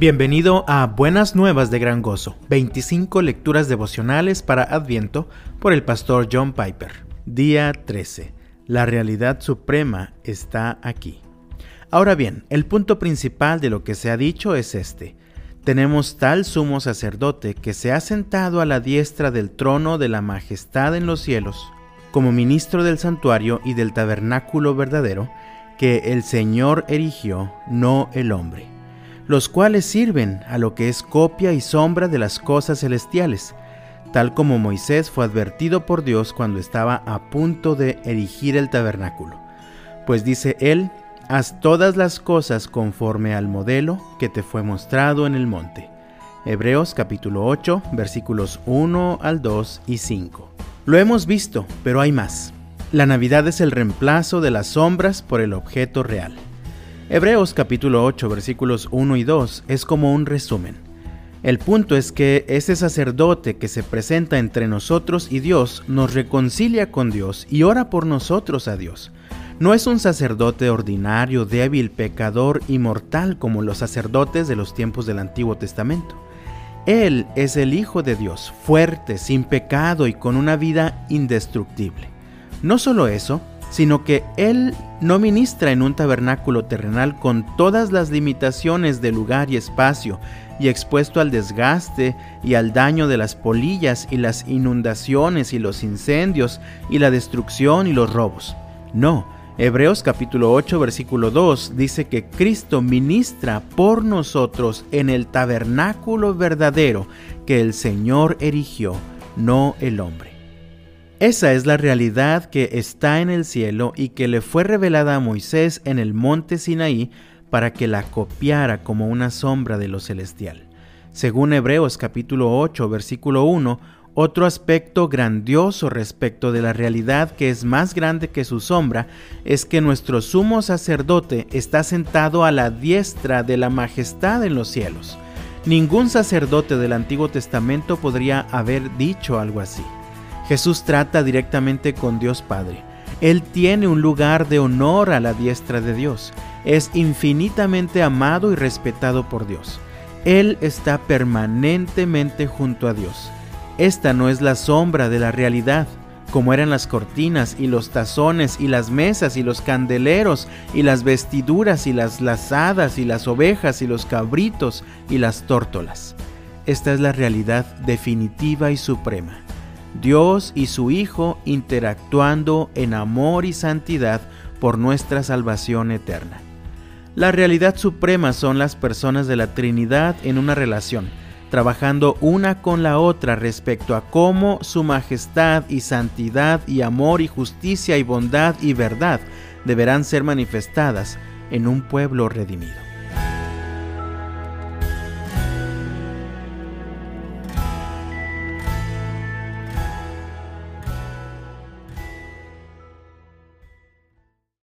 Bienvenido a Buenas Nuevas de Gran Gozo, 25 lecturas devocionales para Adviento por el pastor John Piper. Día 13. La realidad suprema está aquí. Ahora bien, el punto principal de lo que se ha dicho es este. Tenemos tal sumo sacerdote que se ha sentado a la diestra del trono de la majestad en los cielos, como ministro del santuario y del tabernáculo verdadero, que el Señor erigió, no el hombre los cuales sirven a lo que es copia y sombra de las cosas celestiales, tal como Moisés fue advertido por Dios cuando estaba a punto de erigir el tabernáculo. Pues dice él, haz todas las cosas conforme al modelo que te fue mostrado en el monte. Hebreos capítulo 8 versículos 1 al 2 y 5. Lo hemos visto, pero hay más. La Navidad es el reemplazo de las sombras por el objeto real. Hebreos capítulo 8 versículos 1 y 2 es como un resumen. El punto es que ese sacerdote que se presenta entre nosotros y Dios nos reconcilia con Dios y ora por nosotros a Dios. No es un sacerdote ordinario, débil, pecador y mortal como los sacerdotes de los tiempos del Antiguo Testamento. Él es el Hijo de Dios, fuerte, sin pecado y con una vida indestructible. No solo eso, sino que Él no ministra en un tabernáculo terrenal con todas las limitaciones de lugar y espacio, y expuesto al desgaste y al daño de las polillas y las inundaciones y los incendios y la destrucción y los robos. No, Hebreos capítulo 8 versículo 2 dice que Cristo ministra por nosotros en el tabernáculo verdadero que el Señor erigió, no el hombre. Esa es la realidad que está en el cielo y que le fue revelada a Moisés en el monte Sinaí para que la copiara como una sombra de lo celestial. Según Hebreos capítulo 8 versículo 1, otro aspecto grandioso respecto de la realidad que es más grande que su sombra es que nuestro sumo sacerdote está sentado a la diestra de la majestad en los cielos. Ningún sacerdote del Antiguo Testamento podría haber dicho algo así. Jesús trata directamente con Dios Padre. Él tiene un lugar de honor a la diestra de Dios. Es infinitamente amado y respetado por Dios. Él está permanentemente junto a Dios. Esta no es la sombra de la realidad, como eran las cortinas y los tazones y las mesas y los candeleros y las vestiduras y las lazadas y las ovejas y los cabritos y las tórtolas. Esta es la realidad definitiva y suprema. Dios y su Hijo interactuando en amor y santidad por nuestra salvación eterna. La realidad suprema son las personas de la Trinidad en una relación, trabajando una con la otra respecto a cómo su majestad y santidad y amor y justicia y bondad y verdad deberán ser manifestadas en un pueblo redimido.